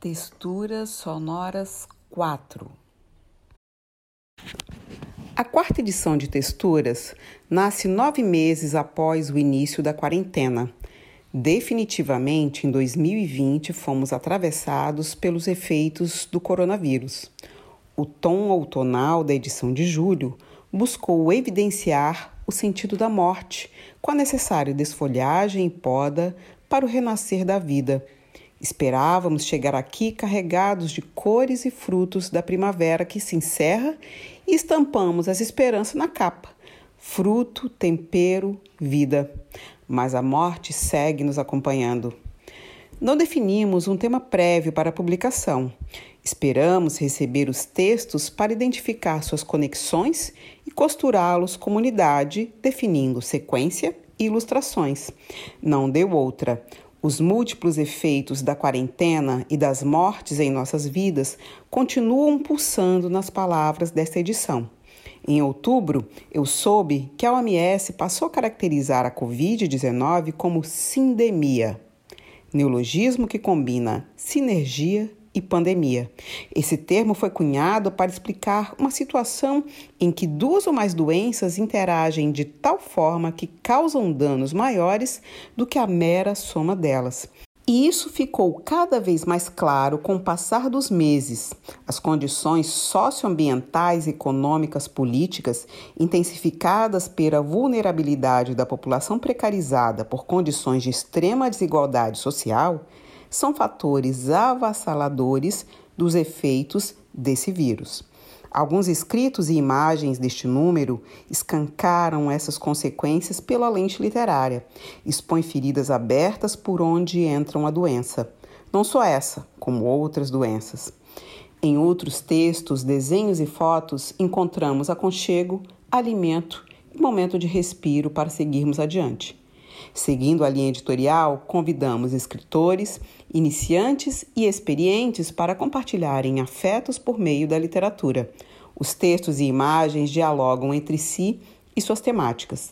Texturas sonoras 4 A quarta edição de Texturas nasce nove meses após o início da quarentena. Definitivamente, em 2020, fomos atravessados pelos efeitos do coronavírus. O tom outonal da edição de julho buscou evidenciar o sentido da morte, com a necessária desfolhagem e poda para o renascer da vida Esperávamos chegar aqui carregados de cores e frutos da primavera que se encerra e estampamos as esperanças na capa. Fruto, tempero, vida. Mas a morte segue nos acompanhando. Não definimos um tema prévio para a publicação. Esperamos receber os textos para identificar suas conexões e costurá-los como unidade, definindo sequência e ilustrações. Não deu outra. Os múltiplos efeitos da quarentena e das mortes em nossas vidas continuam pulsando nas palavras desta edição. Em outubro, eu soube que a OMS passou a caracterizar a Covid-19 como sindemia, neologismo que combina sinergia e pandemia. Esse termo foi cunhado para explicar uma situação em que duas ou mais doenças interagem de tal forma que causam danos maiores do que a mera soma delas. E isso ficou cada vez mais claro com o passar dos meses. As condições socioambientais, econômicas, políticas, intensificadas pela vulnerabilidade da população precarizada por condições de extrema desigualdade social, são fatores avassaladores dos efeitos desse vírus. Alguns escritos e imagens deste número escancaram essas consequências pela lente literária, expõe feridas abertas por onde entram a doença. Não só essa, como outras doenças. Em outros textos, desenhos e fotos, encontramos aconchego, alimento e momento de respiro para seguirmos adiante. Seguindo a linha editorial, convidamos escritores, iniciantes e experientes para compartilharem afetos por meio da literatura. Os textos e imagens dialogam entre si e suas temáticas: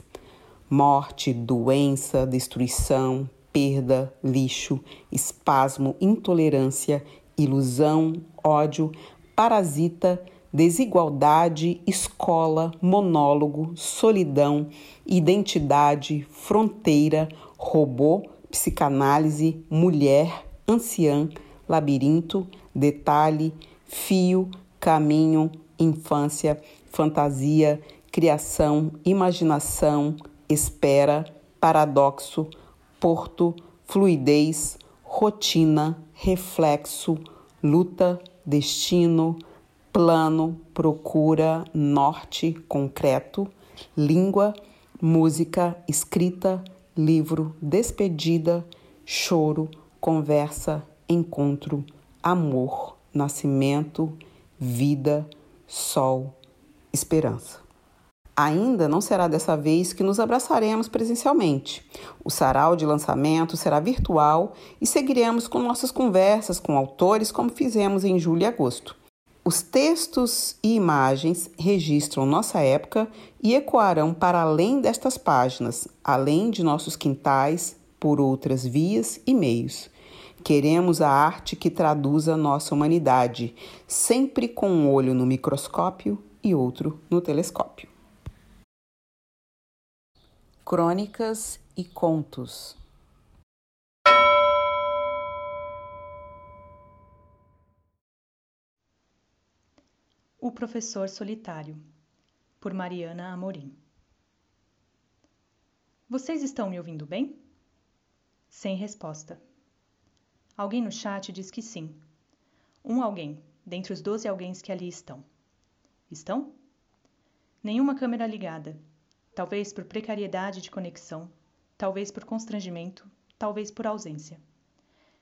morte, doença, destruição, perda, lixo, espasmo, intolerância, ilusão, ódio, parasita, desigualdade, escola, monólogo, solidão, identidade, fronteira, robô, psicanálise, mulher, anciã, labirinto, detalhe, fio, caminho, infância, fantasia, criação, imaginação, espera, paradoxo, porto, fluidez, rotina, reflexo, luta, destino, plano, procura, norte, concreto, língua, música, escrita, livro, despedida, choro, conversa, encontro, amor, nascimento, vida, sol, esperança. Ainda não será dessa vez que nos abraçaremos presencialmente. O sarau de lançamento será virtual e seguiremos com nossas conversas com autores como fizemos em julho e agosto. Os textos e imagens registram nossa época e ecoarão para além destas páginas, além de nossos quintais, por outras vias e meios. Queremos a arte que traduza nossa humanidade, sempre com um olho no microscópio e outro no telescópio. Crônicas e contos. O Professor Solitário, por Mariana Amorim. Vocês estão me ouvindo bem? Sem resposta. Alguém no chat diz que sim. Um alguém, dentre os doze alguém que ali estão. Estão? Nenhuma câmera ligada. Talvez por precariedade de conexão, talvez por constrangimento, talvez por ausência.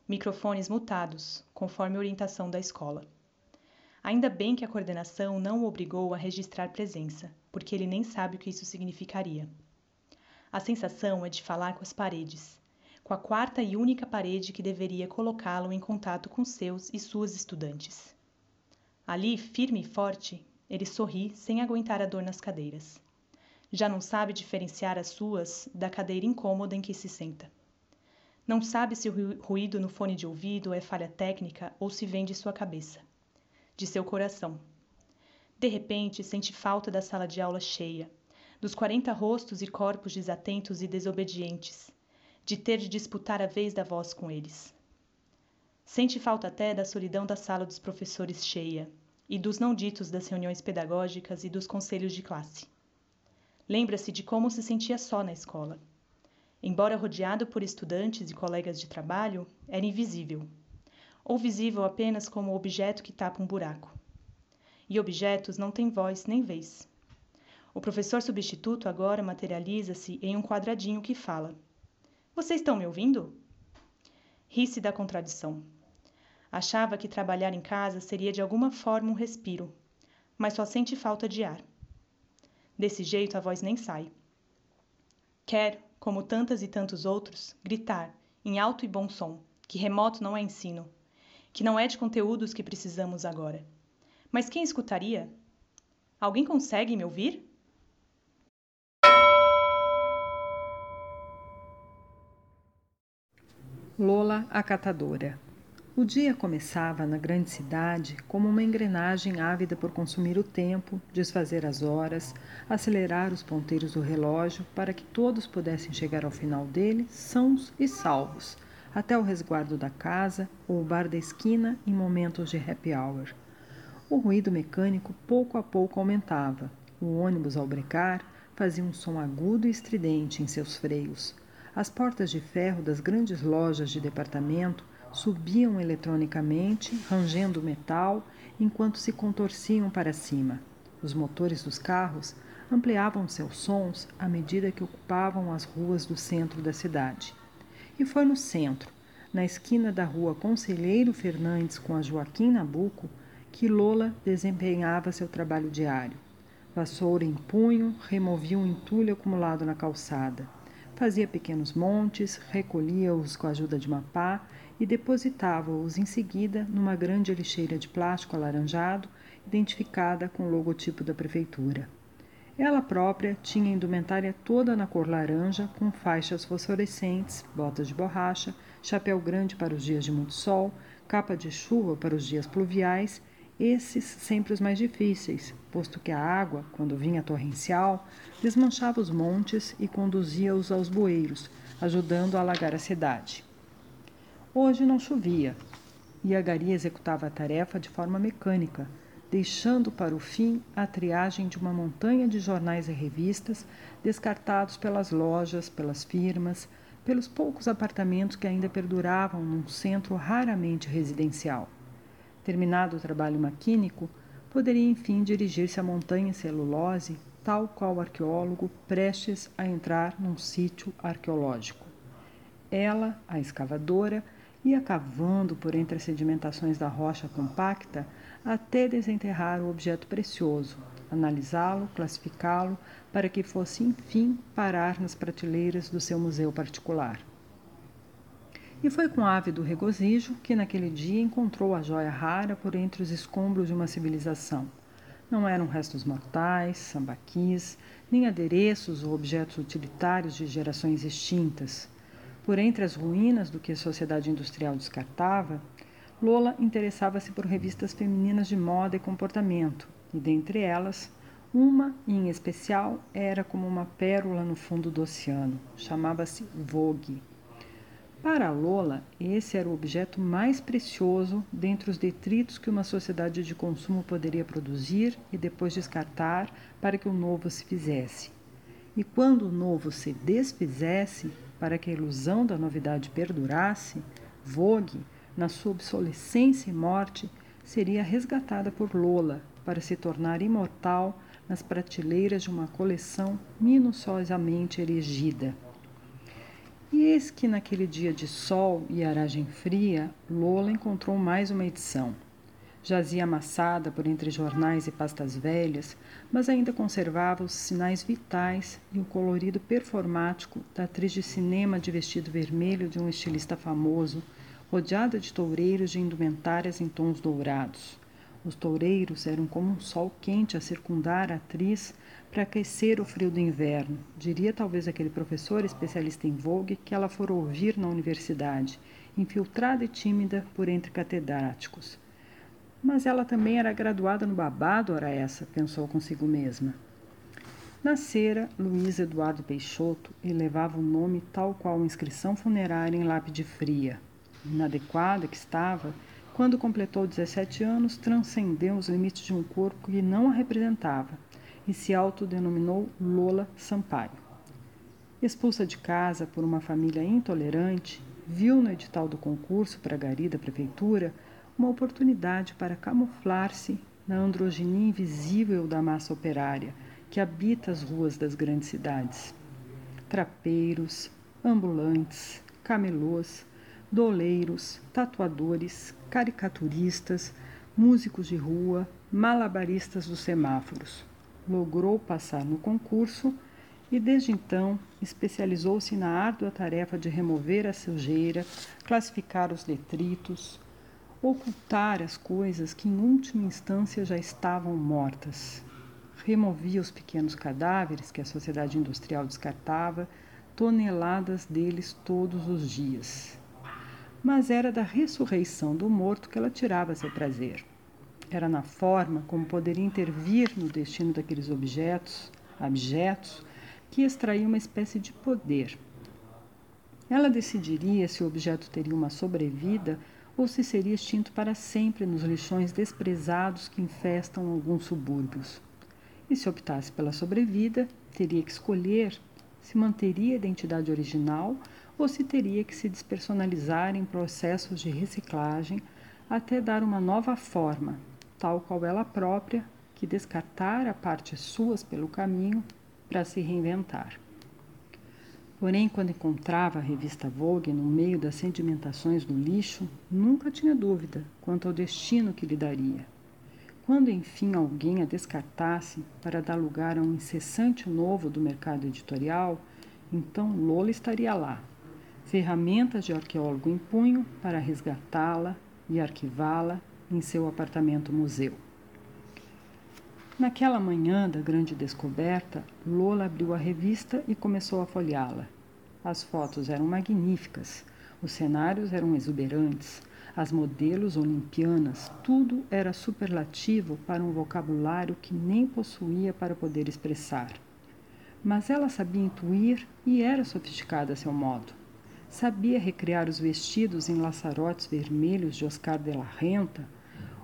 Microfones mutados, conforme orientação da escola. Ainda bem que a coordenação não o obrigou a registrar presença, porque ele nem sabe o que isso significaria. A sensação é de falar com as paredes, com a quarta e única parede que deveria colocá-lo em contato com seus e suas estudantes. Ali, firme e forte, ele sorri sem aguentar a dor nas cadeiras. Já não sabe diferenciar as suas da cadeira incômoda em que se senta. Não sabe se o ruído no fone de ouvido é falha técnica ou se vem de sua cabeça, de seu coração. De repente, sente falta da sala de aula cheia, dos quarenta rostos e corpos desatentos e desobedientes, de ter de disputar a vez da voz com eles. Sente falta até da solidão da sala dos professores cheia e dos não ditos das reuniões pedagógicas e dos conselhos de classe. Lembra-se de como se sentia só na escola embora rodeado por estudantes e colegas de trabalho, era invisível, ou visível apenas como objeto que tapa um buraco. E objetos não têm voz nem vez. O professor substituto agora materializa-se em um quadradinho que fala: Vocês estão me ouvindo? Ri-se da contradição. Achava que trabalhar em casa seria de alguma forma um respiro, mas só sente falta de ar. Desse jeito a voz nem sai. Quer, como tantas e tantos outros, gritar, em alto e bom som, que remoto não é ensino, que não é de conteúdos que precisamos agora. Mas quem escutaria? Alguém consegue me ouvir? Lola a Catadora o dia começava na grande cidade como uma engrenagem ávida por consumir o tempo, desfazer as horas, acelerar os ponteiros do relógio para que todos pudessem chegar ao final dele sãos e salvos, até o resguardo da casa ou o bar da esquina em momentos de happy hour. O ruído mecânico pouco a pouco aumentava. O ônibus ao brecar fazia um som agudo e estridente em seus freios. As portas de ferro das grandes lojas de departamento subiam eletronicamente, rangendo metal, enquanto se contorciam para cima. Os motores dos carros ampliavam seus sons à medida que ocupavam as ruas do centro da cidade. E foi no centro, na esquina da rua Conselheiro Fernandes com a Joaquim Nabuco, que Lola desempenhava seu trabalho diário. Vassoura em punho, removia um entulho acumulado na calçada. Fazia pequenos montes, recolhia-os com a ajuda de uma pá e depositava-os em seguida numa grande lixeira de plástico alaranjado, identificada com o logotipo da prefeitura. Ela própria tinha indumentária toda na cor laranja, com faixas fosforescentes, botas de borracha, chapéu grande para os dias de muito sol, capa de chuva para os dias pluviais, esses sempre os mais difíceis, posto que a água, quando vinha torrencial, desmanchava os montes e conduzia-os aos bueiros, ajudando a alagar a cidade. Hoje não chovia e a Gari executava a tarefa de forma mecânica, deixando para o fim a triagem de uma montanha de jornais e revistas descartados pelas lojas, pelas firmas, pelos poucos apartamentos que ainda perduravam num centro raramente residencial. Terminado o trabalho maquínico, poderia enfim dirigir-se à montanha celulose, tal qual o arqueólogo prestes a entrar num sítio arqueológico. Ela, a escavadora, ia cavando por entre as sedimentações da rocha compacta até desenterrar o objeto precioso, analisá-lo, classificá-lo, para que fosse enfim parar nas prateleiras do seu museu particular. E foi com ávido regozijo que naquele dia encontrou a joia rara por entre os escombros de uma civilização. Não eram restos mortais, sambaquis, nem adereços ou objetos utilitários de gerações extintas. Por entre as ruínas do que a sociedade industrial descartava, Lola interessava-se por revistas femininas de moda e comportamento, e dentre elas, uma em especial era como uma pérola no fundo do oceano. Chamava-se Vogue. Para Lola, esse era o objeto mais precioso dentre os detritos que uma sociedade de consumo poderia produzir e depois descartar para que o novo se fizesse. E quando o novo se desfizesse, para que a ilusão da novidade perdurasse, Vogue, na sua obsolescência e morte, seria resgatada por Lola para se tornar imortal nas prateleiras de uma coleção minuciosamente erigida. E eis que naquele dia de sol e aragem fria, Lola encontrou mais uma edição jazia amassada por entre jornais e pastas velhas, mas ainda conservava os sinais vitais e o colorido performático da atriz de cinema de vestido vermelho de um estilista famoso, rodeada de toureiros de indumentárias em tons dourados. Os toureiros eram como um sol quente a circundar a atriz para aquecer o frio do inverno, diria talvez aquele professor especialista em Vogue que ela fora ouvir na universidade, infiltrada e tímida por entre catedráticos. Mas ela também era graduada no babado, ora essa, pensou consigo mesma. Nascera Luiz Eduardo Peixoto e levava um nome tal qual uma inscrição funerária em lápide fria. Inadequada que estava, quando completou 17 anos, transcendeu os limites de um corpo que não a representava e se autodenominou Lola Sampaio. Expulsa de casa por uma família intolerante, viu no edital do concurso para gari da prefeitura uma oportunidade para camuflar-se na androginia invisível da massa operária que habita as ruas das grandes cidades. Trapeiros, ambulantes, camelôs, doleiros, tatuadores, caricaturistas, músicos de rua, malabaristas dos semáforos logrou passar no concurso e desde então especializou-se na árdua tarefa de remover a sujeira, classificar os detritos, ocultar as coisas que em última instância já estavam mortas. Removia os pequenos cadáveres que a sociedade industrial descartava, toneladas deles todos os dias. Mas era da ressurreição do morto que ela tirava seu prazer era na forma como poderia intervir no destino daqueles objetos, abjetos, que extraía uma espécie de poder. Ela decidiria se o objeto teria uma sobrevida ou se seria extinto para sempre nos lixões desprezados que infestam alguns subúrbios. E se optasse pela sobrevida, teria que escolher se manteria a identidade original ou se teria que se despersonalizar em processos de reciclagem até dar uma nova forma, tal qual ela própria, que descartara partes suas pelo caminho para se reinventar. Porém, quando encontrava a revista Vogue no meio das sedimentações do lixo, nunca tinha dúvida quanto ao destino que lhe daria. Quando enfim alguém a descartasse para dar lugar a um incessante novo do mercado editorial, então Lola estaria lá, ferramentas de arqueólogo em punho para resgatá-la e arquivá-la em seu apartamento-museu. Naquela manhã da grande descoberta, Lola abriu a revista e começou a folheá-la. As fotos eram magníficas, os cenários eram exuberantes, as modelos olimpianas, tudo era superlativo para um vocabulário que nem possuía para poder expressar. Mas ela sabia intuir e era sofisticada a seu modo. Sabia recriar os vestidos em laçarotes vermelhos de Oscar de la Renta,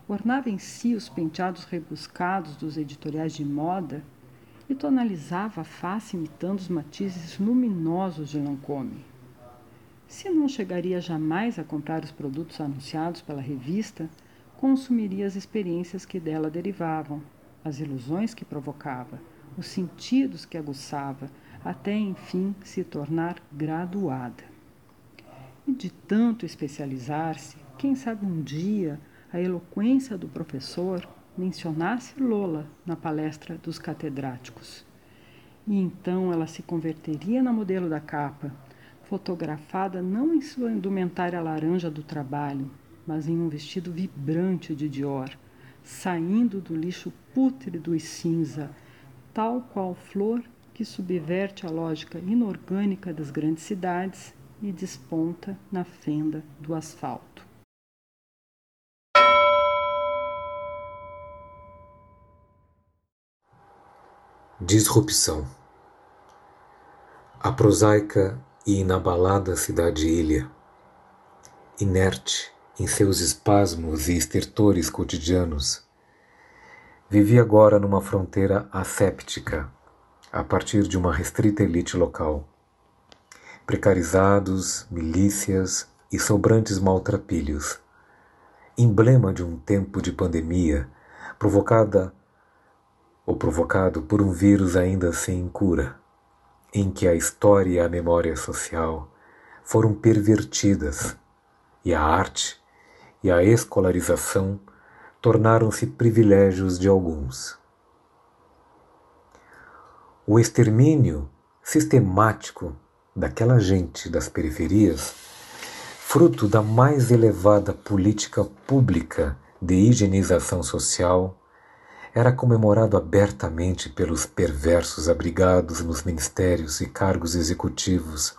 ornava em si os penteados rebuscados dos editoriais de moda e tonalizava a face imitando os matizes luminosos de Lancôme. Se não chegaria jamais a comprar os produtos anunciados pela revista, consumiria as experiências que dela derivavam, as ilusões que provocava, os sentidos que aguçava, até enfim se tornar graduada. E de tanto especializar-se, quem sabe um dia a eloquência do professor mencionasse Lola na palestra dos catedráticos. E então ela se converteria na modelo da capa, fotografada não em sua indumentária laranja do trabalho, mas em um vestido vibrante de Dior, saindo do lixo pútrido e cinza, tal qual flor que subverte a lógica inorgânica das grandes cidades e desponta na fenda do asfalto. Disrupção A prosaica e inabalada cidade-ilha, inerte em seus espasmos e estertores cotidianos, vivia agora numa fronteira asséptica a partir de uma restrita elite local. Precarizados, milícias e sobrantes maltrapilhos, emblema de um tempo de pandemia provocada ou provocado por um vírus ainda sem cura, em que a história e a memória social foram pervertidas e a arte e a escolarização tornaram-se privilégios de alguns. O extermínio sistemático daquela gente das periferias, fruto da mais elevada política pública de higienização social, era comemorado abertamente pelos perversos abrigados nos ministérios e cargos executivos,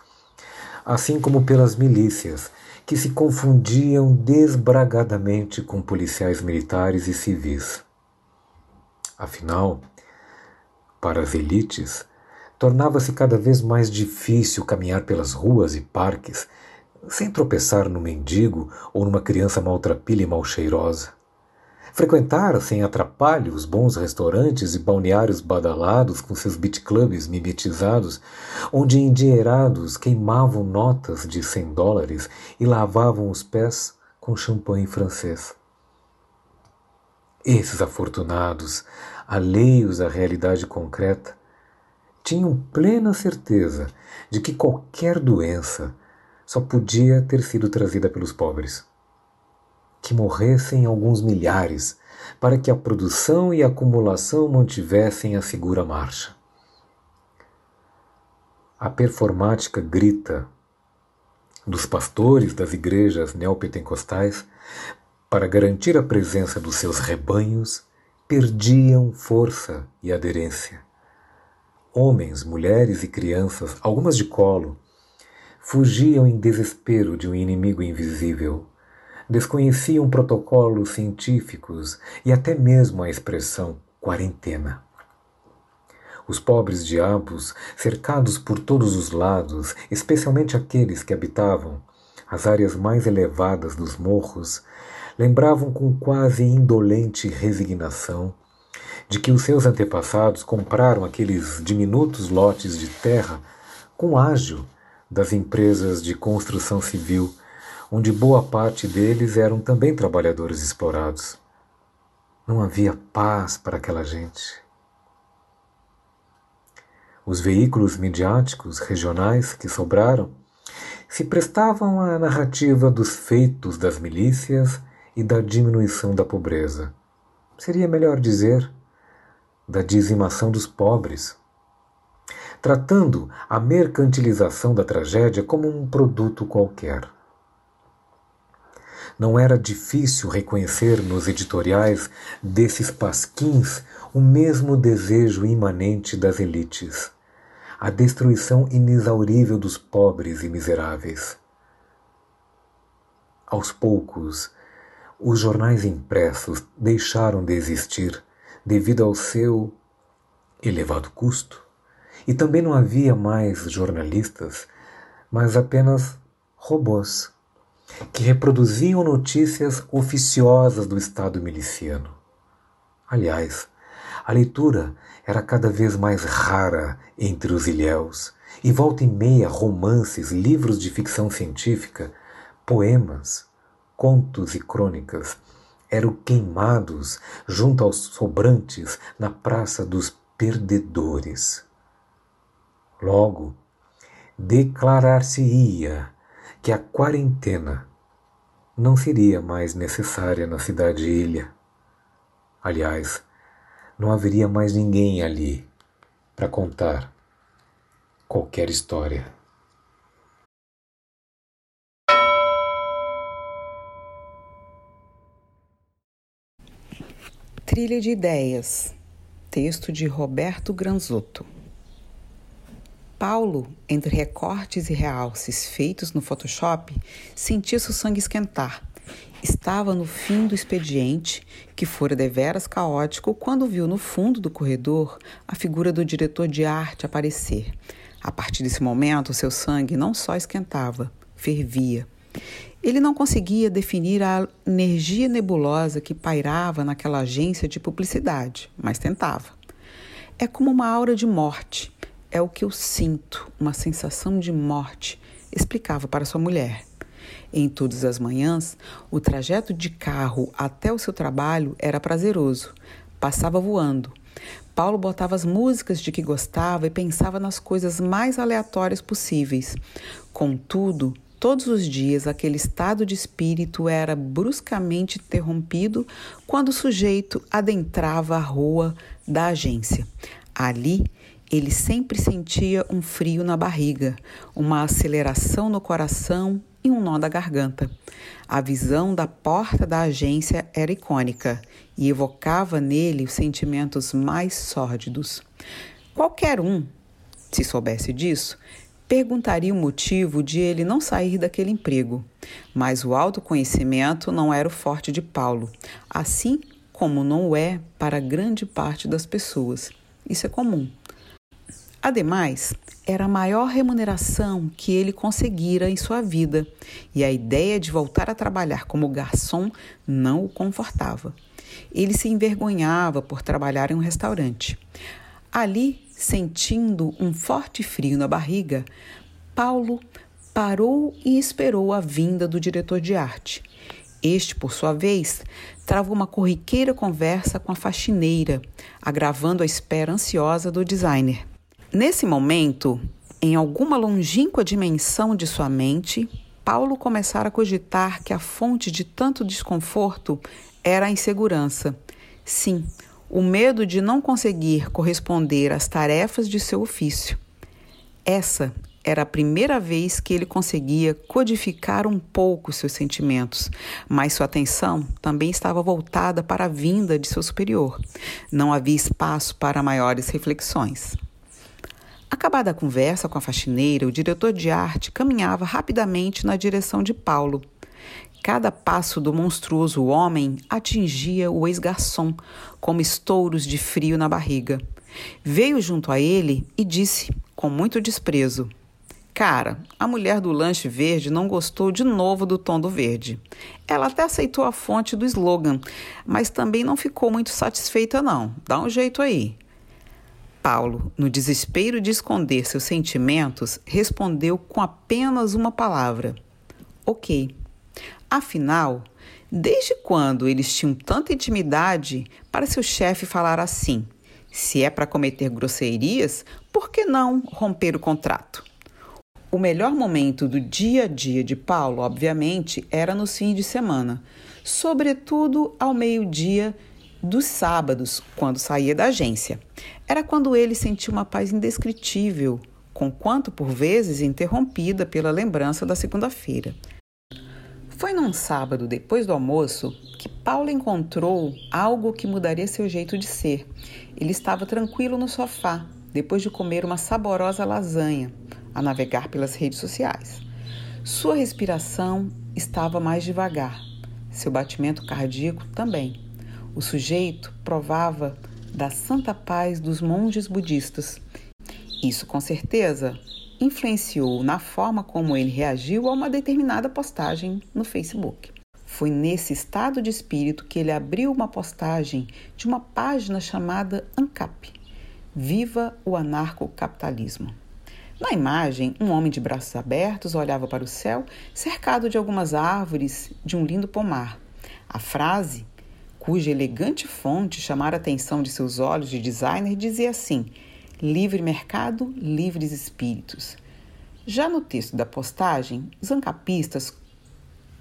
assim como pelas milícias, que se confundiam desbragadamente com policiais militares e civis. Afinal, para as elites, tornava-se cada vez mais difícil caminhar pelas ruas e parques sem tropeçar no mendigo ou numa criança maltrapilha e mal cheirosa. Frequentar sem atrapalho os bons restaurantes e balneários badalados com seus beat clubs mimetizados, onde endinheirados queimavam notas de cem dólares e lavavam os pés com champanhe francês. Esses afortunados, alheios à realidade concreta, tinham plena certeza de que qualquer doença só podia ter sido trazida pelos pobres que morressem alguns milhares, para que a produção e a acumulação mantivessem a segura marcha. A performática grita dos pastores das igrejas neopentecostais para garantir a presença dos seus rebanhos perdiam força e aderência. Homens, mulheres e crianças, algumas de colo, fugiam em desespero de um inimigo invisível desconheciam protocolos científicos e até mesmo a expressão quarentena. Os pobres diabos, cercados por todos os lados, especialmente aqueles que habitavam as áreas mais elevadas dos morros, lembravam com quase indolente resignação de que os seus antepassados compraram aqueles diminutos lotes de terra com ágio das empresas de construção civil onde boa parte deles eram também trabalhadores explorados. Não havia paz para aquela gente. Os veículos midiáticos regionais que sobraram se prestavam à narrativa dos feitos das milícias e da diminuição da pobreza. Seria melhor dizer, da dizimação dos pobres, tratando a mercantilização da tragédia como um produto qualquer. Não era difícil reconhecer nos editoriais desses pasquins o mesmo desejo imanente das elites, a destruição inexaurível dos pobres e miseráveis. Aos poucos, os jornais impressos deixaram de existir devido ao seu elevado custo, e também não havia mais jornalistas, mas apenas robôs que reproduziam notícias oficiosas do Estado miliciano. Aliás, a leitura era cada vez mais rara entre os ilhéus, e volta e meia romances, livros de ficção científica, poemas, contos e crônicas eram queimados junto aos sobrantes na Praça dos Perdedores. Logo, declarar-se-ia que a quarentena não seria mais necessária na cidade-ilha. Aliás, não haveria mais ninguém ali para contar qualquer história. Trilha de Ideias, texto de Roberto Granzotto. Paulo, entre recortes e realces feitos no Photoshop, sentia seu sangue esquentar. Estava no fim do expediente, que fora deveras caótico, quando viu no fundo do corredor a figura do diretor de arte aparecer. A partir desse momento, seu sangue não só esquentava, fervia. Ele não conseguia definir a energia nebulosa que pairava naquela agência de publicidade, mas tentava. É como uma aura de morte é o que eu sinto, uma sensação de morte, explicava para sua mulher. Em todas as manhãs, o trajeto de carro até o seu trabalho era prazeroso. Passava voando. Paulo botava as músicas de que gostava e pensava nas coisas mais aleatórias possíveis. Contudo, todos os dias aquele estado de espírito era bruscamente interrompido quando o sujeito adentrava a rua da agência. Ali, ele sempre sentia um frio na barriga, uma aceleração no coração e um nó da garganta. A visão da porta da agência era icônica e evocava nele os sentimentos mais sórdidos. Qualquer um, se soubesse disso, perguntaria o motivo de ele não sair daquele emprego. Mas o autoconhecimento não era o forte de Paulo, assim como não é para grande parte das pessoas. Isso é comum. Ademais, era a maior remuneração que ele conseguira em sua vida, e a ideia de voltar a trabalhar como garçom não o confortava. Ele se envergonhava por trabalhar em um restaurante. Ali, sentindo um forte frio na barriga, Paulo parou e esperou a vinda do diretor de arte. Este, por sua vez, travou uma corriqueira conversa com a faxineira, agravando a espera ansiosa do designer. Nesse momento, em alguma longínqua dimensão de sua mente, Paulo começara a cogitar que a fonte de tanto desconforto era a insegurança. Sim, o medo de não conseguir corresponder às tarefas de seu ofício. Essa era a primeira vez que ele conseguia codificar um pouco seus sentimentos, mas sua atenção também estava voltada para a vinda de seu superior. Não havia espaço para maiores reflexões. Acabada a conversa com a faxineira, o diretor de arte caminhava rapidamente na direção de Paulo. Cada passo do monstruoso homem atingia o ex-garçom, como estouros de frio na barriga. Veio junto a ele e disse, com muito desprezo: Cara, a mulher do lanche verde não gostou de novo do tom do verde. Ela até aceitou a fonte do slogan, mas também não ficou muito satisfeita, não. Dá um jeito aí. Paulo, no desespero de esconder seus sentimentos, respondeu com apenas uma palavra: Ok. Afinal, desde quando eles tinham tanta intimidade para seu chefe falar assim? Se é para cometer grosserias, por que não romper o contrato? O melhor momento do dia a dia de Paulo, obviamente, era no fim de semana, sobretudo ao meio-dia dos sábados, quando saía da agência. Era quando ele sentia uma paz indescritível, conquanto por vezes interrompida pela lembrança da segunda-feira. Foi num sábado, depois do almoço, que Paulo encontrou algo que mudaria seu jeito de ser. Ele estava tranquilo no sofá, depois de comer uma saborosa lasanha, a navegar pelas redes sociais. Sua respiração estava mais devagar, seu batimento cardíaco também. O sujeito provava da santa paz dos monges budistas. Isso, com certeza, influenciou na forma como ele reagiu a uma determinada postagem no Facebook. Foi nesse estado de espírito que ele abriu uma postagem de uma página chamada ANCAP Viva o Anarcocapitalismo. Na imagem, um homem de braços abertos olhava para o céu, cercado de algumas árvores de um lindo pomar. A frase cuja elegante fonte chamara a atenção de seus olhos de designer, dizia assim: livre mercado, livres espíritos. Já no texto da postagem, os ancapistas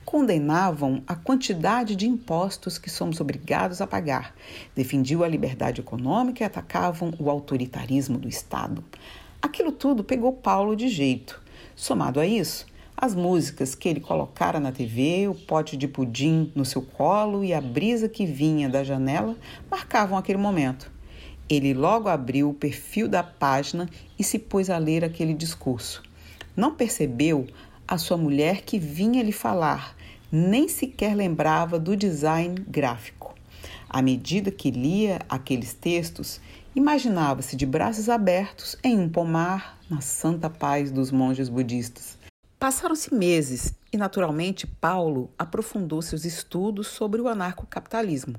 condenavam a quantidade de impostos que somos obrigados a pagar, defendiam a liberdade econômica e atacavam o autoritarismo do Estado. Aquilo tudo pegou Paulo de jeito. Somado a isso, as músicas que ele colocara na TV, o pote de pudim no seu colo e a brisa que vinha da janela marcavam aquele momento. Ele logo abriu o perfil da página e se pôs a ler aquele discurso. Não percebeu a sua mulher que vinha lhe falar, nem sequer lembrava do design gráfico. À medida que lia aqueles textos, imaginava-se de braços abertos em um pomar na santa paz dos monges budistas Passaram-se meses e, naturalmente, Paulo aprofundou seus estudos sobre o anarcocapitalismo.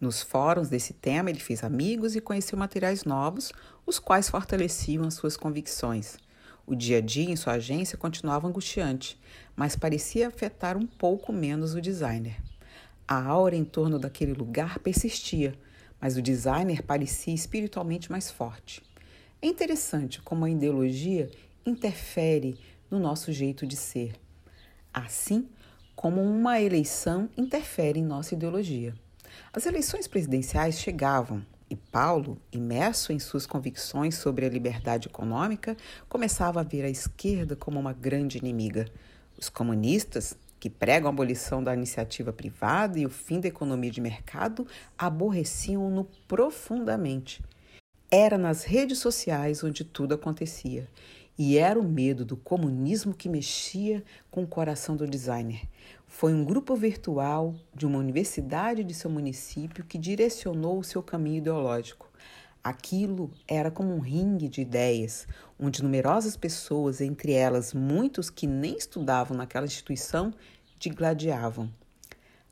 Nos fóruns desse tema, ele fez amigos e conheceu materiais novos, os quais fortaleciam as suas convicções. O dia a dia em sua agência continuava angustiante, mas parecia afetar um pouco menos o designer. A aura em torno daquele lugar persistia, mas o designer parecia espiritualmente mais forte. É interessante como a ideologia interfere no nosso jeito de ser, assim como uma eleição interfere em nossa ideologia. As eleições presidenciais chegavam E Paulo, imerso em suas convicções sobre a liberdade econômica, começava a ver a esquerda como uma grande inimiga. Os comunistas, que pregam a abolição da iniciativa privada e o fim da economia de mercado, aborreciam-no profundamente. Era nas redes sociais onde tudo acontecia. E era o medo do comunismo que mexia com o coração do designer. Foi um grupo virtual de uma universidade de seu município que direcionou o seu caminho ideológico. Aquilo era como um ringue de ideias, onde numerosas pessoas, entre elas muitos que nem estudavam naquela instituição, digladiavam.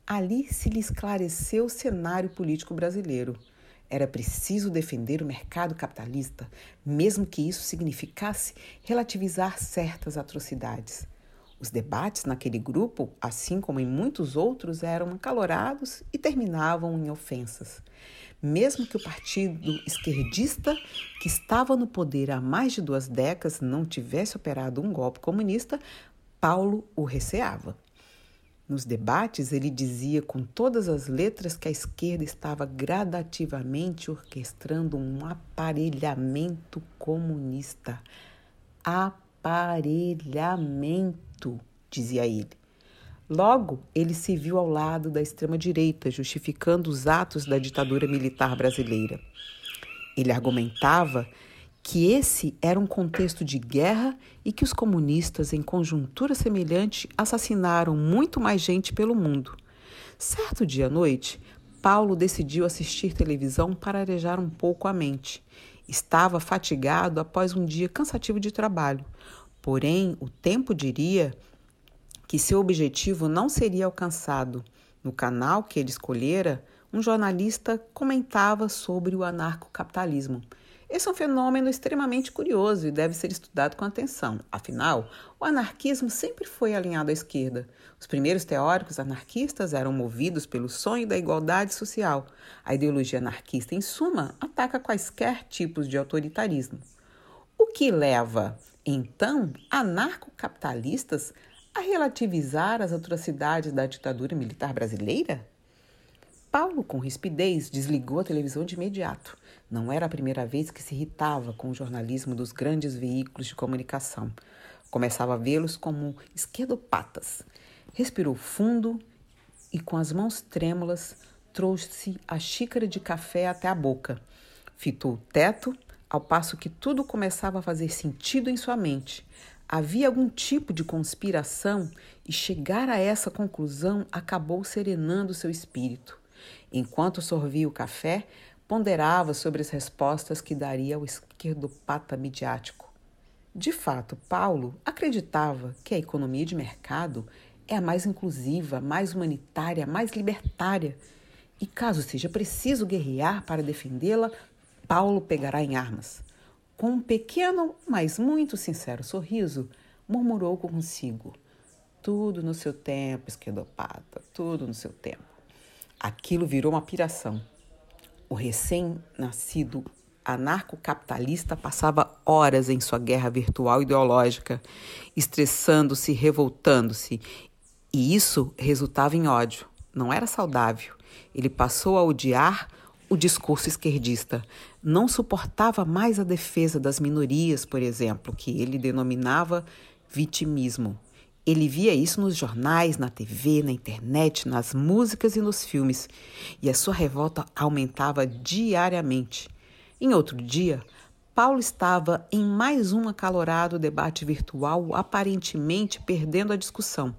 Ali se lhe esclareceu o cenário político brasileiro. Era preciso defender o mercado capitalista, mesmo que isso significasse relativizar certas atrocidades. Os debates naquele grupo, assim como em muitos outros, eram acalorados e terminavam em ofensas. Mesmo que o partido esquerdista, que estava no poder há mais de duas décadas, não tivesse operado um golpe comunista, Paulo o receava. Nos debates, ele dizia com todas as letras que a esquerda estava gradativamente orquestrando um aparelhamento comunista. Aparelhamento dizia ele. Logo, ele se viu ao lado da extrema-direita, justificando os atos da ditadura militar brasileira. Ele argumentava que esse era um contexto de guerra e que os comunistas, em conjuntura semelhante, assassinaram muito mais gente pelo mundo. Certo dia à noite, Paulo decidiu assistir televisão para arejar um pouco a mente. Estava fatigado após um dia cansativo de trabalho. Porém, o tempo diria que seu objetivo não seria alcançado. No canal que ele escolhera, um jornalista comentava sobre o anarcocapitalismo. Esse é um fenômeno extremamente curioso e deve ser estudado com atenção. Afinal, o anarquismo sempre foi alinhado à esquerda. Os primeiros teóricos anarquistas eram movidos pelo sonho da igualdade social. A ideologia anarquista, em suma, ataca quaisquer tipos de autoritarismo. O que leva então, anarcocapitalistas a relativizar as atrocidades da ditadura militar brasileira? Paulo, com rispidez, desligou a televisão de imediato. Não era a primeira vez que se irritava com o jornalismo dos grandes veículos de comunicação. Começava a vê-los como esquerdopatas. Respirou fundo e, com as mãos trêmulas, trouxe a xícara de café até a boca. Fitou o teto ao passo que tudo começava a fazer sentido em sua mente. Havia algum tipo de conspiração e chegar a essa conclusão acabou serenando seu espírito. Enquanto sorvia o café, ponderava sobre as respostas que daria ao esquerdopata midiático. De fato, Paulo acreditava que a economia de mercado é a mais inclusiva, mais humanitária, mais libertária. E caso seja preciso guerrear para defendê-la, Paulo pegará em armas. Com um pequeno, mas muito sincero sorriso, murmurou consigo: Tudo no seu tempo, esquerdopata, tudo no seu tempo. Aquilo virou uma piração. O recém-nascido anarcocapitalista passava horas em sua guerra virtual ideológica, estressando-se, revoltando-se, e isso resultava em ódio. Não era saudável. Ele passou a odiar o discurso esquerdista. Não suportava mais a defesa das minorias, por exemplo, que ele denominava vitimismo. Ele via isso nos jornais, na TV, na internet, nas músicas e nos filmes, e a sua revolta aumentava diariamente. Em outro dia, Paulo estava em mais um acalorado debate virtual, aparentemente perdendo a discussão.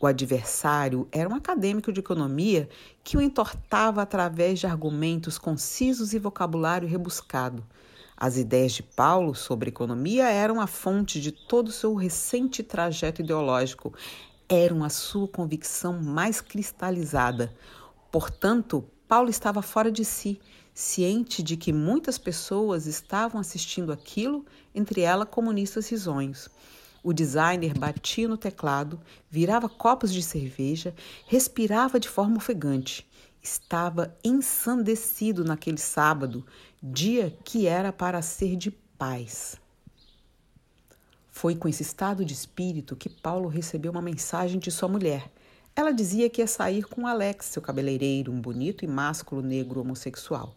O adversário era um acadêmico de economia que o entortava através de argumentos concisos e vocabulário rebuscado. As ideias de Paulo sobre economia eram a fonte de todo o seu recente trajeto ideológico, eram a sua convicção mais cristalizada. Portanto, Paulo estava fora de si, ciente de que muitas pessoas estavam assistindo aquilo, entre elas comunistas risonhos. O designer batia no teclado, virava copos de cerveja, respirava de forma ofegante. Estava ensandecido naquele sábado, dia que era para ser de paz. Foi com esse estado de espírito que Paulo recebeu uma mensagem de sua mulher. Ela dizia que ia sair com Alex, seu cabeleireiro, um bonito e másculo negro homossexual.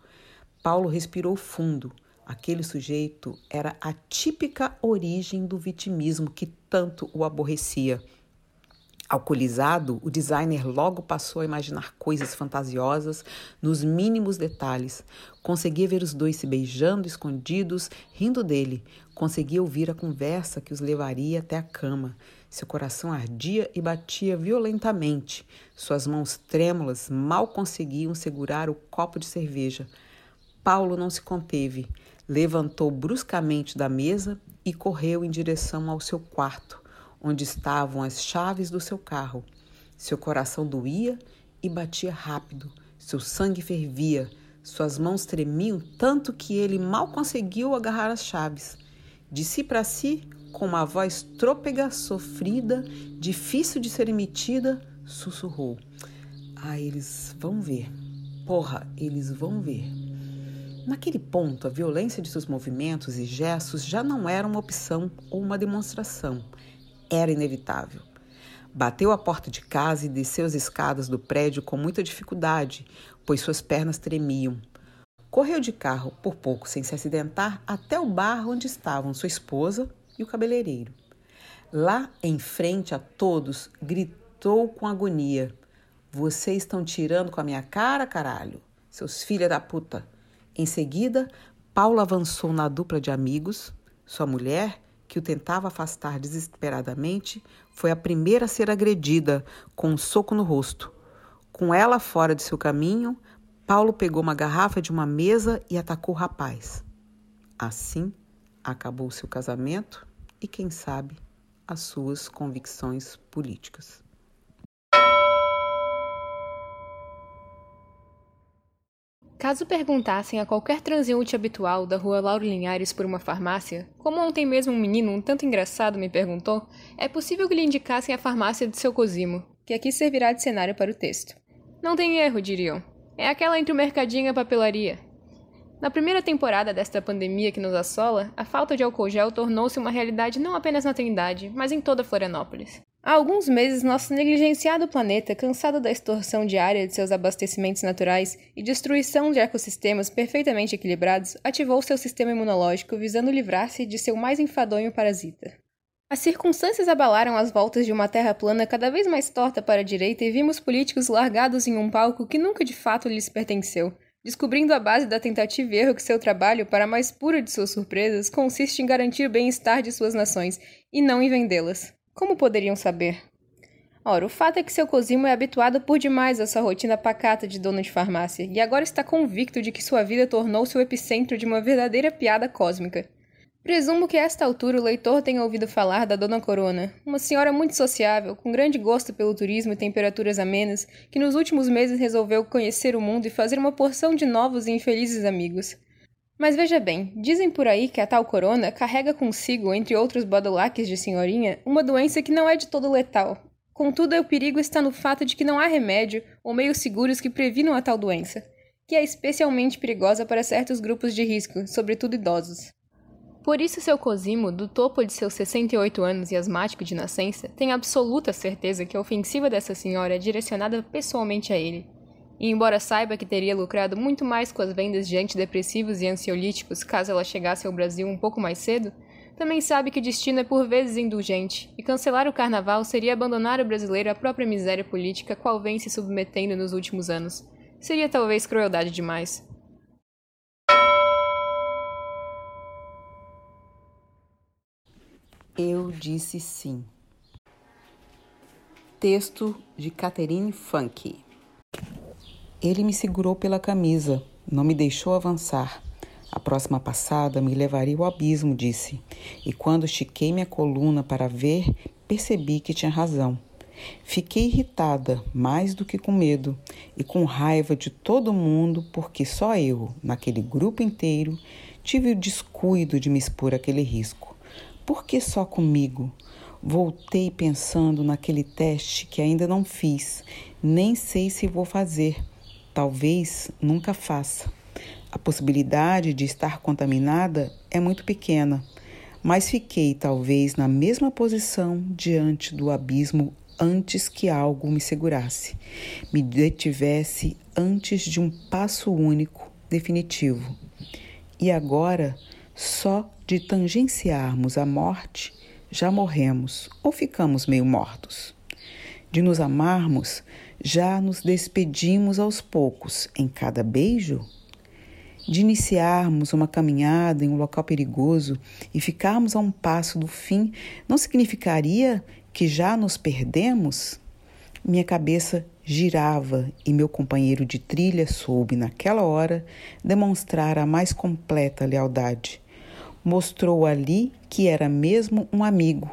Paulo respirou fundo. Aquele sujeito era a típica origem do vitimismo que tanto o aborrecia. Alcoolizado, o designer logo passou a imaginar coisas fantasiosas nos mínimos detalhes. Conseguia ver os dois se beijando escondidos, rindo dele. Conseguia ouvir a conversa que os levaria até a cama. Seu coração ardia e batia violentamente. Suas mãos trêmulas mal conseguiam segurar o copo de cerveja. Paulo não se conteve. Levantou bruscamente da mesa e correu em direção ao seu quarto onde estavam as chaves do seu carro. Seu coração doía e batia rápido, seu sangue fervia, suas mãos tremiam tanto que ele mal conseguiu agarrar as chaves. De si para si, com uma voz trôpega, sofrida, difícil de ser emitida, sussurrou: Ah, eles vão ver. Porra, eles vão ver. Naquele ponto, a violência de seus movimentos e gestos já não era uma opção ou uma demonstração era inevitável. Bateu a porta de casa e desceu as escadas do prédio com muita dificuldade, pois suas pernas tremiam. Correu de carro, por pouco sem se acidentar, até o bar onde estavam sua esposa e o cabeleireiro. Lá, em frente a todos, gritou com agonia: Vocês estão tirando com a minha cara, caralho? Seus filhos da puta. Em seguida, Paulo avançou na dupla de amigos, sua mulher que o tentava afastar desesperadamente, foi a primeira a ser agredida com um soco no rosto. Com ela fora de seu caminho, Paulo pegou uma garrafa de uma mesa e atacou o rapaz. Assim, acabou seu casamento e, quem sabe, as suas convicções políticas. Caso perguntassem a qualquer transeunte habitual da rua Lauro Linhares por uma farmácia, como ontem mesmo um menino um tanto engraçado me perguntou, é possível que lhe indicassem a farmácia de seu Cosimo, que aqui servirá de cenário para o texto. Não tem erro, diriam. É aquela entre o mercadinho e a papelaria. Na primeira temporada desta pandemia que nos assola, a falta de álcool gel tornou-se uma realidade não apenas na Trindade, mas em toda Florianópolis. Há alguns meses, nosso negligenciado planeta, cansado da extorsão diária de seus abastecimentos naturais e destruição de ecossistemas perfeitamente equilibrados, ativou seu sistema imunológico visando livrar-se de seu mais enfadonho parasita. As circunstâncias abalaram as voltas de uma terra plana cada vez mais torta para a direita e vimos políticos largados em um palco que nunca de fato lhes pertenceu, descobrindo a base da tentativa e erro que seu trabalho, para a mais pura de suas surpresas, consiste em garantir o bem-estar de suas nações e não em vendê-las. Como poderiam saber? Ora, o fato é que seu Cosimo é habituado por demais a sua rotina pacata de dono de farmácia e agora está convicto de que sua vida tornou-se o epicentro de uma verdadeira piada cósmica. Presumo que a esta altura o leitor tenha ouvido falar da Dona Corona, uma senhora muito sociável, com grande gosto pelo turismo e temperaturas amenas, que nos últimos meses resolveu conhecer o mundo e fazer uma porção de novos e infelizes amigos. Mas veja bem, dizem por aí que a tal corona carrega consigo, entre outros badulaques de senhorinha, uma doença que não é de todo letal. Contudo, o perigo está no fato de que não há remédio ou meios seguros que previnam a tal doença, que é especialmente perigosa para certos grupos de risco, sobretudo idosos. Por isso, seu Cosimo, do topo de seus 68 anos e asmático de nascença, tem absoluta certeza que a ofensiva dessa senhora é direcionada pessoalmente a ele, e embora saiba que teria lucrado muito mais com as vendas de antidepressivos e ansiolíticos caso ela chegasse ao Brasil um pouco mais cedo, também sabe que o destino é por vezes indulgente, e cancelar o carnaval seria abandonar o brasileiro à própria miséria política qual vem se submetendo nos últimos anos. Seria talvez crueldade demais. Eu disse sim. Texto de Catherine Funk. Ele me segurou pela camisa, não me deixou avançar. A próxima passada me levaria ao abismo, disse. E quando estiquei minha coluna para ver, percebi que tinha razão. Fiquei irritada, mais do que com medo, e com raiva de todo mundo, porque só eu, naquele grupo inteiro, tive o descuido de me expor àquele risco. Por que só comigo? Voltei pensando naquele teste que ainda não fiz, nem sei se vou fazer talvez nunca faça. A possibilidade de estar contaminada é muito pequena, mas fiquei talvez na mesma posição diante do abismo antes que algo me segurasse, me detivesse antes de um passo único definitivo. E agora, só de tangenciarmos a morte, já morremos ou ficamos meio mortos. De nos amarmos, já nos despedimos aos poucos em cada beijo? De iniciarmos uma caminhada em um local perigoso e ficarmos a um passo do fim, não significaria que já nos perdemos? Minha cabeça girava e meu companheiro de trilha soube, naquela hora, demonstrar a mais completa lealdade. Mostrou ali que era mesmo um amigo,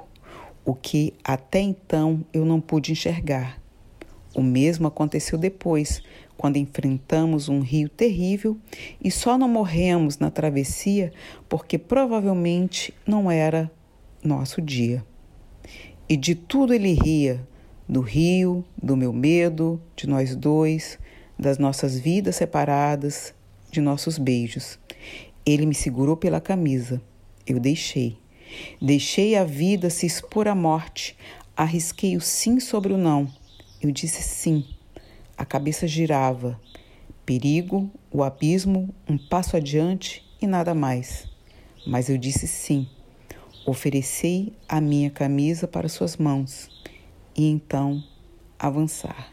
o que até então eu não pude enxergar. O mesmo aconteceu depois, quando enfrentamos um rio terrível e só não morremos na travessia porque provavelmente não era nosso dia. E de tudo ele ria, do rio, do meu medo, de nós dois, das nossas vidas separadas, de nossos beijos. Ele me segurou pela camisa. Eu deixei. Deixei a vida se expor à morte. Arrisquei o sim sobre o não. Eu disse sim. A cabeça girava. Perigo, o abismo, um passo adiante e nada mais. Mas eu disse sim. Ofereci a minha camisa para suas mãos e então avançar.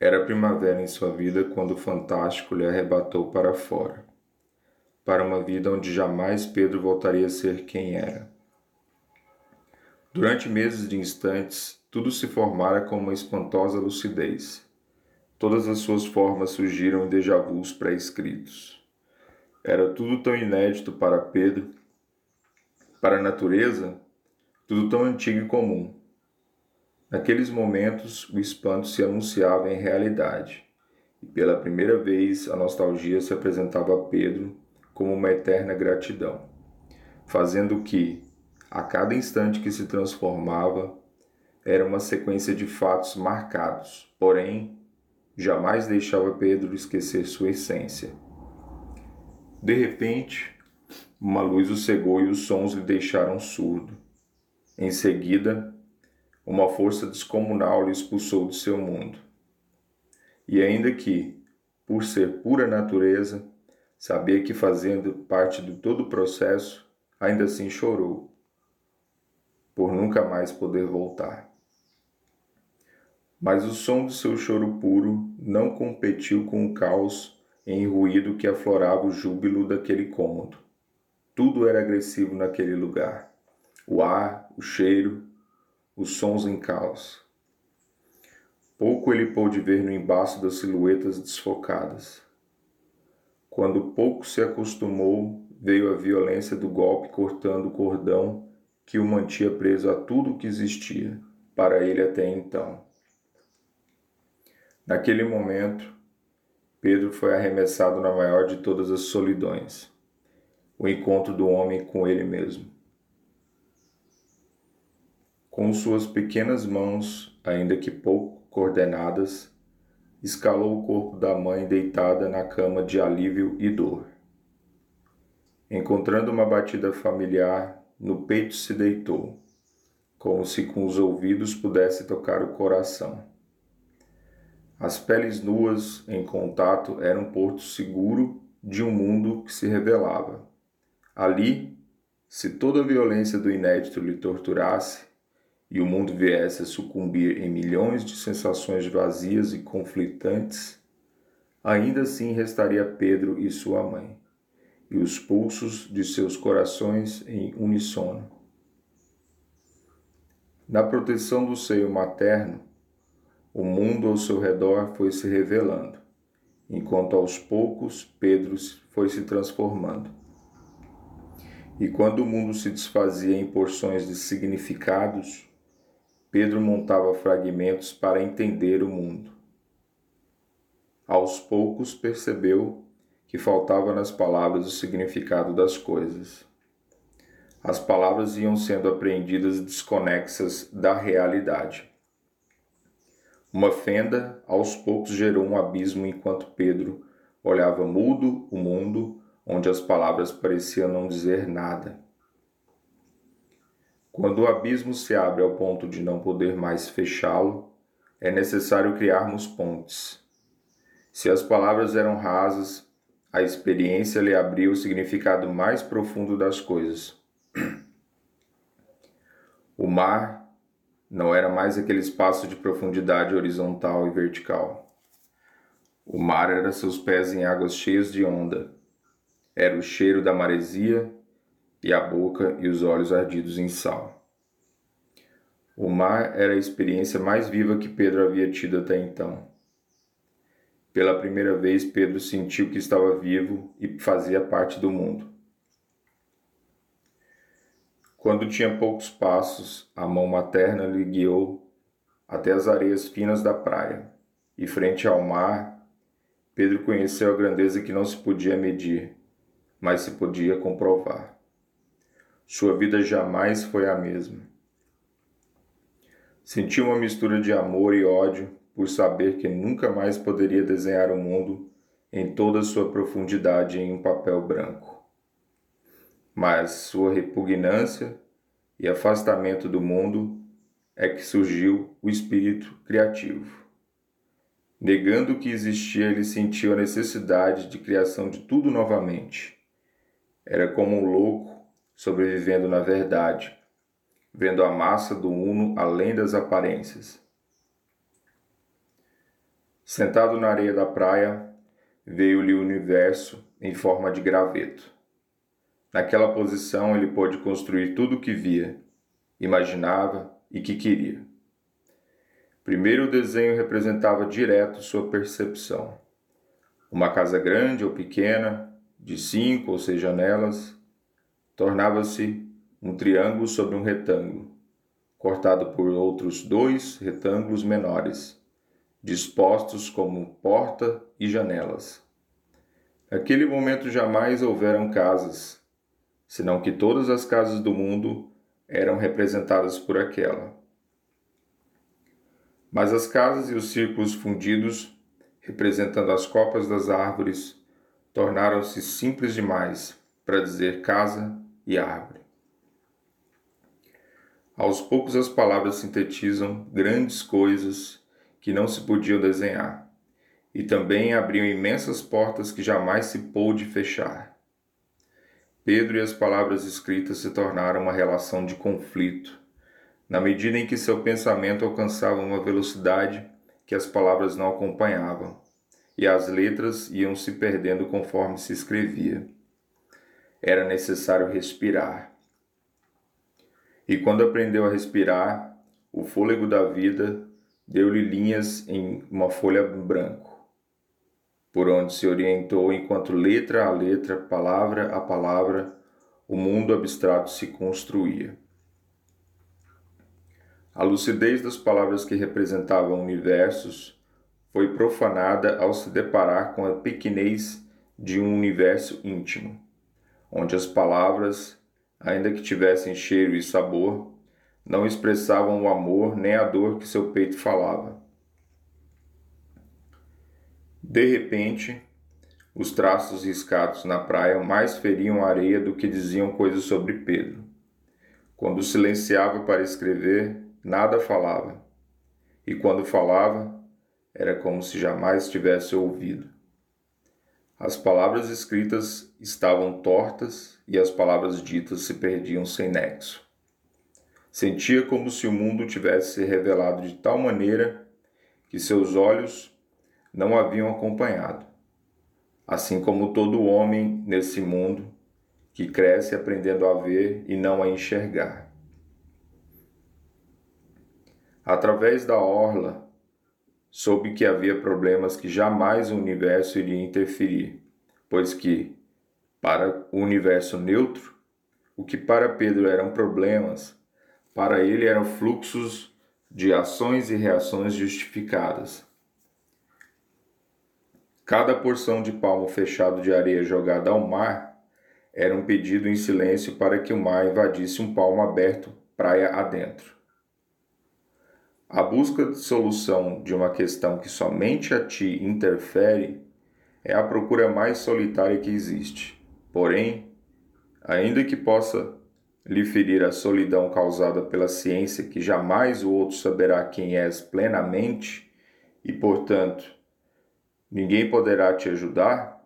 Era primavera em sua vida quando o fantástico lhe arrebatou para fora, para uma vida onde jamais Pedro voltaria a ser quem era. Durante meses de instantes, tudo se formara com uma espantosa lucidez. Todas as suas formas surgiram em déjà vus pré-escritos. Era tudo tão inédito para Pedro, para a natureza, tudo tão antigo e comum. Naqueles momentos, o espanto se anunciava em realidade, e pela primeira vez a nostalgia se apresentava a Pedro como uma eterna gratidão, fazendo que, a cada instante que se transformava, era uma sequência de fatos marcados, porém, jamais deixava Pedro esquecer sua essência de repente, uma luz o cegou e os sons lhe deixaram surdo. Em seguida, uma força descomunal lhe expulsou de seu mundo. E ainda que, por ser pura natureza, sabia que fazendo parte de todo o processo, ainda assim chorou, por nunca mais poder voltar. Mas o som do seu choro puro não competiu com o caos em ruído que aflorava o júbilo daquele cômodo. Tudo era agressivo naquele lugar. O ar, o cheiro, os sons em caos. Pouco ele pôde ver no embaço das silhuetas desfocadas. Quando pouco se acostumou, veio a violência do golpe cortando o cordão que o mantinha preso a tudo o que existia para ele até então. Naquele momento, Pedro foi arremessado na maior de todas as solidões o encontro do homem com ele mesmo. Com suas pequenas mãos, ainda que pouco coordenadas, escalou o corpo da mãe deitada na cama de alívio e dor. Encontrando uma batida familiar, no peito se deitou, como se com os ouvidos pudesse tocar o coração. As peles nuas em contato eram um porto seguro de um mundo que se revelava. Ali, se toda a violência do inédito lhe torturasse e o mundo viesse a sucumbir em milhões de sensações vazias e conflitantes, ainda assim restaria Pedro e sua mãe, e os pulsos de seus corações em unissono. Na proteção do seio materno, o mundo ao seu redor foi se revelando, enquanto aos poucos Pedro foi se transformando. E quando o mundo se desfazia em porções de significados, Pedro montava fragmentos para entender o mundo. Aos poucos percebeu que faltava nas palavras o significado das coisas. As palavras iam sendo apreendidas desconexas da realidade. Uma fenda aos poucos gerou um abismo enquanto Pedro olhava mudo o mundo onde as palavras pareciam não dizer nada. Quando o abismo se abre ao ponto de não poder mais fechá-lo, é necessário criarmos pontes. Se as palavras eram rasas, a experiência lhe abriu o significado mais profundo das coisas. O mar não era mais aquele espaço de profundidade horizontal e vertical. O mar era seus pés em águas cheias de onda. Era o cheiro da maresia e a boca e os olhos ardidos em sal. O mar era a experiência mais viva que Pedro havia tido até então. Pela primeira vez, Pedro sentiu que estava vivo e fazia parte do mundo. Quando tinha poucos passos, a mão materna lhe guiou até as areias finas da praia, e frente ao mar, Pedro conheceu a grandeza que não se podia medir, mas se podia comprovar. Sua vida jamais foi a mesma. Sentiu uma mistura de amor e ódio por saber que nunca mais poderia desenhar o mundo em toda sua profundidade em um papel branco. Mas sua repugnância e afastamento do mundo é que surgiu o espírito criativo. Negando que existia, ele sentiu a necessidade de criação de tudo novamente. Era como um louco sobrevivendo na verdade, vendo a massa do uno além das aparências. Sentado na areia da praia, veio-lhe o universo em forma de graveto. Naquela posição ele pôde construir tudo o que via, imaginava e que queria. Primeiro o desenho representava direto sua percepção. Uma casa grande ou pequena, de cinco ou seis janelas, tornava-se um triângulo sobre um retângulo, cortado por outros dois retângulos menores, dispostos como porta e janelas. Naquele momento jamais houveram casas, senão que todas as casas do mundo eram representadas por aquela. Mas as casas e os círculos fundidos, representando as copas das árvores, tornaram-se simples demais para dizer casa e árvore. Aos poucos as palavras sintetizam grandes coisas que não se podiam desenhar, e também abriam imensas portas que jamais se pôde fechar. Pedro e as palavras escritas se tornaram uma relação de conflito, na medida em que seu pensamento alcançava uma velocidade que as palavras não acompanhavam, e as letras iam se perdendo conforme se escrevia era necessário respirar. E quando aprendeu a respirar, o fôlego da vida deu-lhe linhas em uma folha branco, por onde se orientou enquanto letra a letra, palavra a palavra, o mundo abstrato se construía. A lucidez das palavras que representavam universos foi profanada ao se deparar com a pequenez de um universo íntimo onde as palavras, ainda que tivessem cheiro e sabor, não expressavam o amor nem a dor que seu peito falava. De repente, os traços riscados na praia mais feriam a areia do que diziam coisas sobre Pedro. Quando silenciava para escrever, nada falava, e quando falava, era como se jamais tivesse ouvido. As palavras escritas estavam tortas e as palavras ditas se perdiam sem nexo. Sentia como se o mundo tivesse se revelado de tal maneira que seus olhos não haviam acompanhado. Assim como todo homem nesse mundo que cresce aprendendo a ver e não a enxergar. Através da orla soube que havia problemas que jamais o universo iria interferir, pois que, para o universo neutro, o que para Pedro eram problemas, para ele eram fluxos de ações e reações justificadas. Cada porção de palmo fechado de areia jogada ao mar era um pedido em silêncio para que o mar invadisse um palmo aberto praia adentro. A busca de solução de uma questão que somente a ti interfere é a procura mais solitária que existe. Porém, ainda que possa lhe ferir a solidão causada pela ciência que jamais o outro saberá quem és plenamente e, portanto, ninguém poderá te ajudar,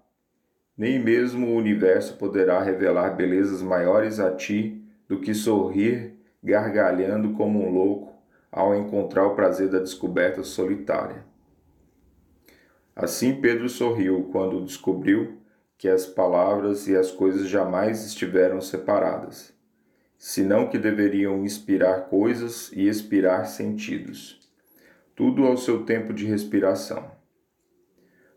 nem mesmo o universo poderá revelar belezas maiores a ti do que sorrir gargalhando como um louco ao encontrar o prazer da descoberta solitária. Assim Pedro sorriu quando descobriu que as palavras e as coisas jamais estiveram separadas senão que deveriam inspirar coisas e expirar sentidos. Tudo ao seu tempo de respiração.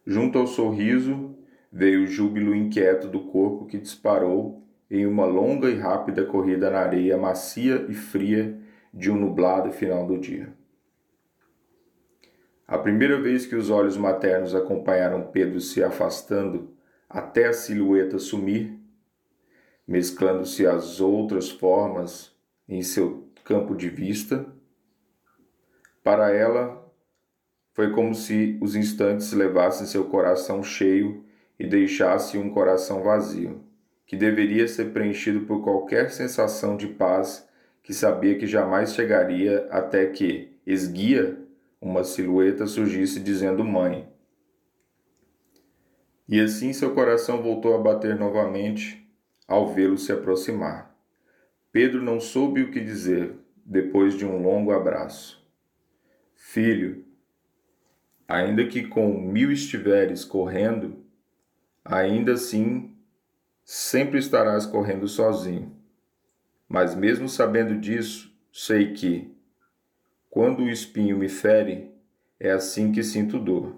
Junto ao sorriso veio o júbilo inquieto do corpo que disparou em uma longa e rápida corrida na areia macia e fria de um nublado final do dia. A primeira vez que os olhos maternos acompanharam Pedro se afastando até a silhueta sumir, mesclando-se às outras formas em seu campo de vista. Para ela, foi como se os instantes levassem seu coração cheio e deixasse um coração vazio, que deveria ser preenchido por qualquer sensação de paz que sabia que jamais chegaria até que, esguia, uma silhueta surgisse dizendo mãe. E assim seu coração voltou a bater novamente ao vê-lo se aproximar. Pedro não soube o que dizer depois de um longo abraço. Filho, ainda que com mil estiveres correndo, ainda assim sempre estarás correndo sozinho. Mas mesmo sabendo disso, sei que, quando o espinho me fere, é assim que sinto dor.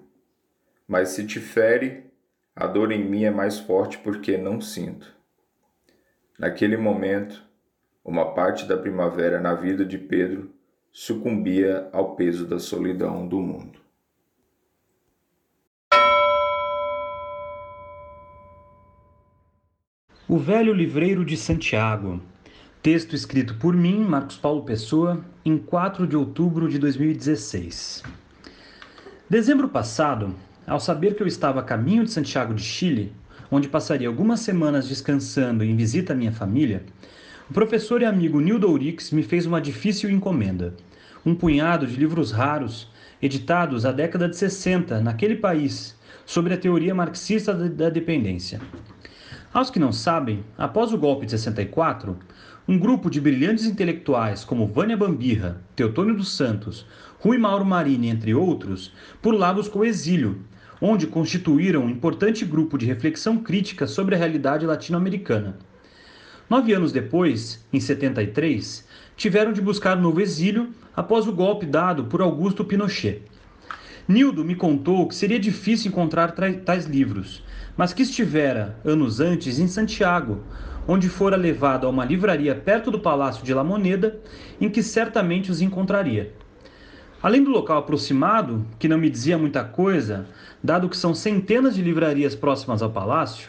Mas se te fere, a dor em mim é mais forte porque não sinto. Naquele momento, uma parte da primavera na vida de Pedro sucumbia ao peso da solidão do mundo. O Velho Livreiro de Santiago. Texto escrito por mim, Marcos Paulo Pessoa, em 4 de outubro de 2016. Dezembro passado, ao saber que eu estava a caminho de Santiago de Chile, onde passaria algumas semanas descansando em visita à minha família, o professor e amigo Nildo Ourix me fez uma difícil encomenda. Um punhado de livros raros, editados à década de 60 naquele país, sobre a teoria marxista da dependência. Aos que não sabem, após o golpe de 64, um grupo de brilhantes intelectuais como Vânia Bambirra, Teotônio dos Santos, Rui Mauro Marini, entre outros, pularam buscou o exílio onde constituíram um importante grupo de reflexão crítica sobre a realidade latino-americana. Nove anos depois, em 73, tiveram de buscar novo exílio após o golpe dado por Augusto Pinochet. Nildo me contou que seria difícil encontrar tais livros, mas que estivera, anos antes, em Santiago, onde fora levado a uma livraria perto do Palácio de La Moneda, em que certamente os encontraria. Além do local aproximado, que não me dizia muita coisa, dado que são centenas de livrarias próximas ao palácio,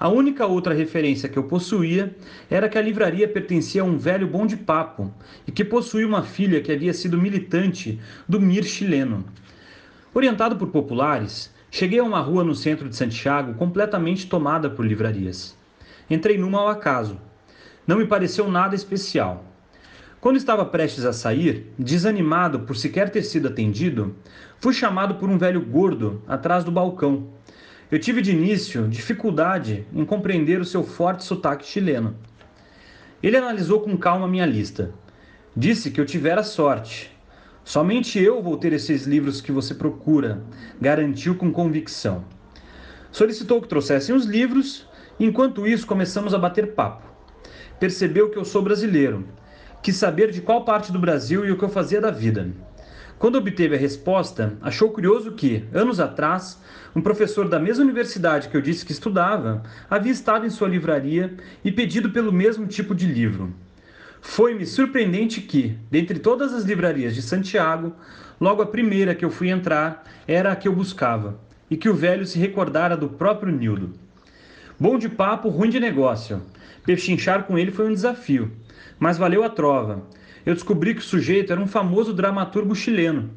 a única outra referência que eu possuía era que a livraria pertencia a um velho bom de papo e que possuía uma filha que havia sido militante do MIR chileno. Orientado por populares, cheguei a uma rua no centro de Santiago completamente tomada por livrarias. Entrei numa ao acaso. Não me pareceu nada especial. Quando estava prestes a sair, desanimado por sequer ter sido atendido, fui chamado por um velho gordo atrás do balcão. Eu tive de início dificuldade em compreender o seu forte sotaque chileno. Ele analisou com calma minha lista. Disse que eu tivera sorte. Somente eu vou ter esses livros que você procura, garantiu com convicção. Solicitou que trouxessem os livros, e enquanto isso começamos a bater papo. Percebeu que eu sou brasileiro quis saber de qual parte do Brasil e o que eu fazia da vida. Quando obteve a resposta, achou curioso que, anos atrás, um professor da mesma universidade que eu disse que estudava havia estado em sua livraria e pedido pelo mesmo tipo de livro. Foi-me surpreendente que, dentre todas as livrarias de Santiago, logo a primeira que eu fui entrar era a que eu buscava, e que o velho se recordara do próprio Nildo. Bom de papo, ruim de negócio. Pechinchar com ele foi um desafio, mas valeu a trova. Eu descobri que o sujeito era um famoso dramaturgo chileno.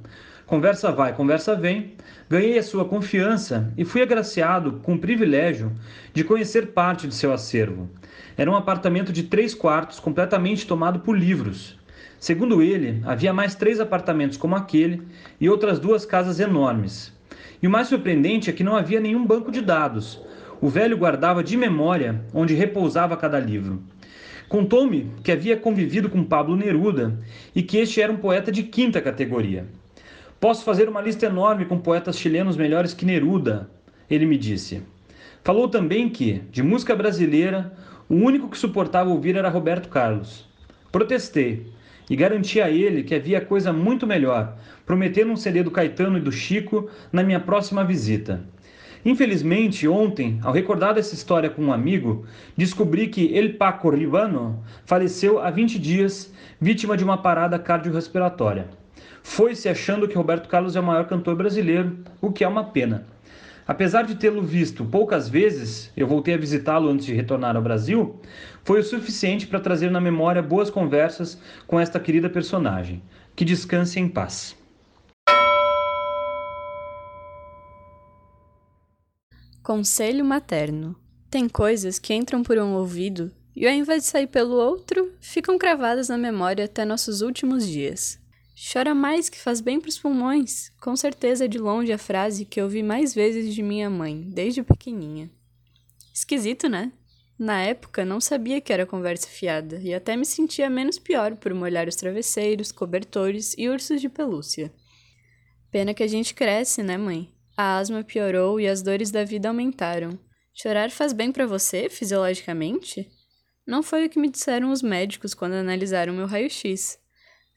Conversa vai, conversa vem. Ganhei a sua confiança e fui agraciado com o privilégio de conhecer parte de seu acervo. Era um apartamento de três quartos completamente tomado por livros. Segundo ele, havia mais três apartamentos como aquele e outras duas casas enormes. E o mais surpreendente é que não havia nenhum banco de dados. O velho guardava de memória onde repousava cada livro. Contou-me que havia convivido com Pablo Neruda e que este era um poeta de quinta categoria. Posso fazer uma lista enorme com poetas chilenos melhores que Neruda, ele me disse. Falou também que, de música brasileira, o único que suportava ouvir era Roberto Carlos. Protestei e garanti a ele que havia coisa muito melhor, prometendo um CD do Caetano e do Chico na minha próxima visita. Infelizmente, ontem, ao recordar essa história com um amigo, descobri que El Paco Ribano faleceu há 20 dias, vítima de uma parada cardiorrespiratória. Foi-se achando que Roberto Carlos é o maior cantor brasileiro, o que é uma pena. Apesar de tê-lo visto poucas vezes, eu voltei a visitá-lo antes de retornar ao Brasil, foi o suficiente para trazer na memória boas conversas com esta querida personagem. Que descanse em paz. Conselho materno. Tem coisas que entram por um ouvido e, ao invés de sair pelo outro, ficam cravadas na memória até nossos últimos dias. Chora mais que faz bem para os pulmões. Com certeza é de longe a frase que ouvi mais vezes de minha mãe, desde pequenininha. Esquisito, né? Na época, não sabia que era conversa fiada e até me sentia menos pior por molhar os travesseiros, cobertores e ursos de pelúcia. Pena que a gente cresce, né, mãe? A asma piorou e as dores da vida aumentaram. Chorar faz bem para você, fisiologicamente? Não foi o que me disseram os médicos quando analisaram meu raio-x.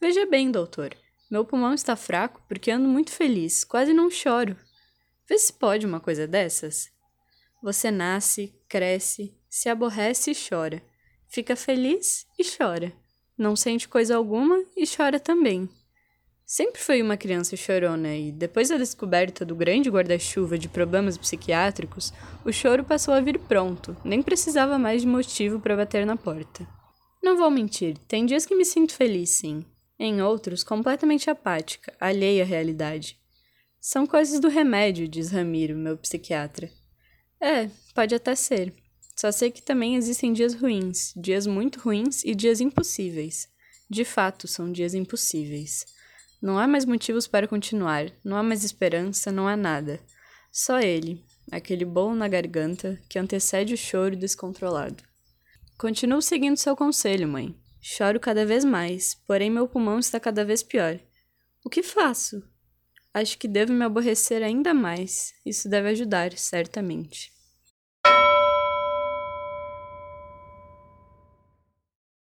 Veja bem, doutor. Meu pulmão está fraco porque ando muito feliz, quase não choro. Vê se pode uma coisa dessas. Você nasce, cresce, se aborrece e chora. Fica feliz e chora. Não sente coisa alguma e chora também. Sempre fui uma criança chorona e, depois da descoberta do grande guarda-chuva de problemas psiquiátricos, o choro passou a vir pronto, nem precisava mais de motivo para bater na porta. Não vou mentir, tem dias que me sinto feliz, sim. Em outros, completamente apática, alheia à realidade. São coisas do remédio, diz Ramiro, meu psiquiatra. É, pode até ser. Só sei que também existem dias ruins, dias muito ruins e dias impossíveis. De fato, são dias impossíveis. Não há mais motivos para continuar, não há mais esperança, não há nada. Só ele, aquele bolo na garganta que antecede o choro descontrolado. Continuo seguindo seu conselho, mãe. Choro cada vez mais, porém meu pulmão está cada vez pior. O que faço? Acho que devo me aborrecer ainda mais. Isso deve ajudar, certamente.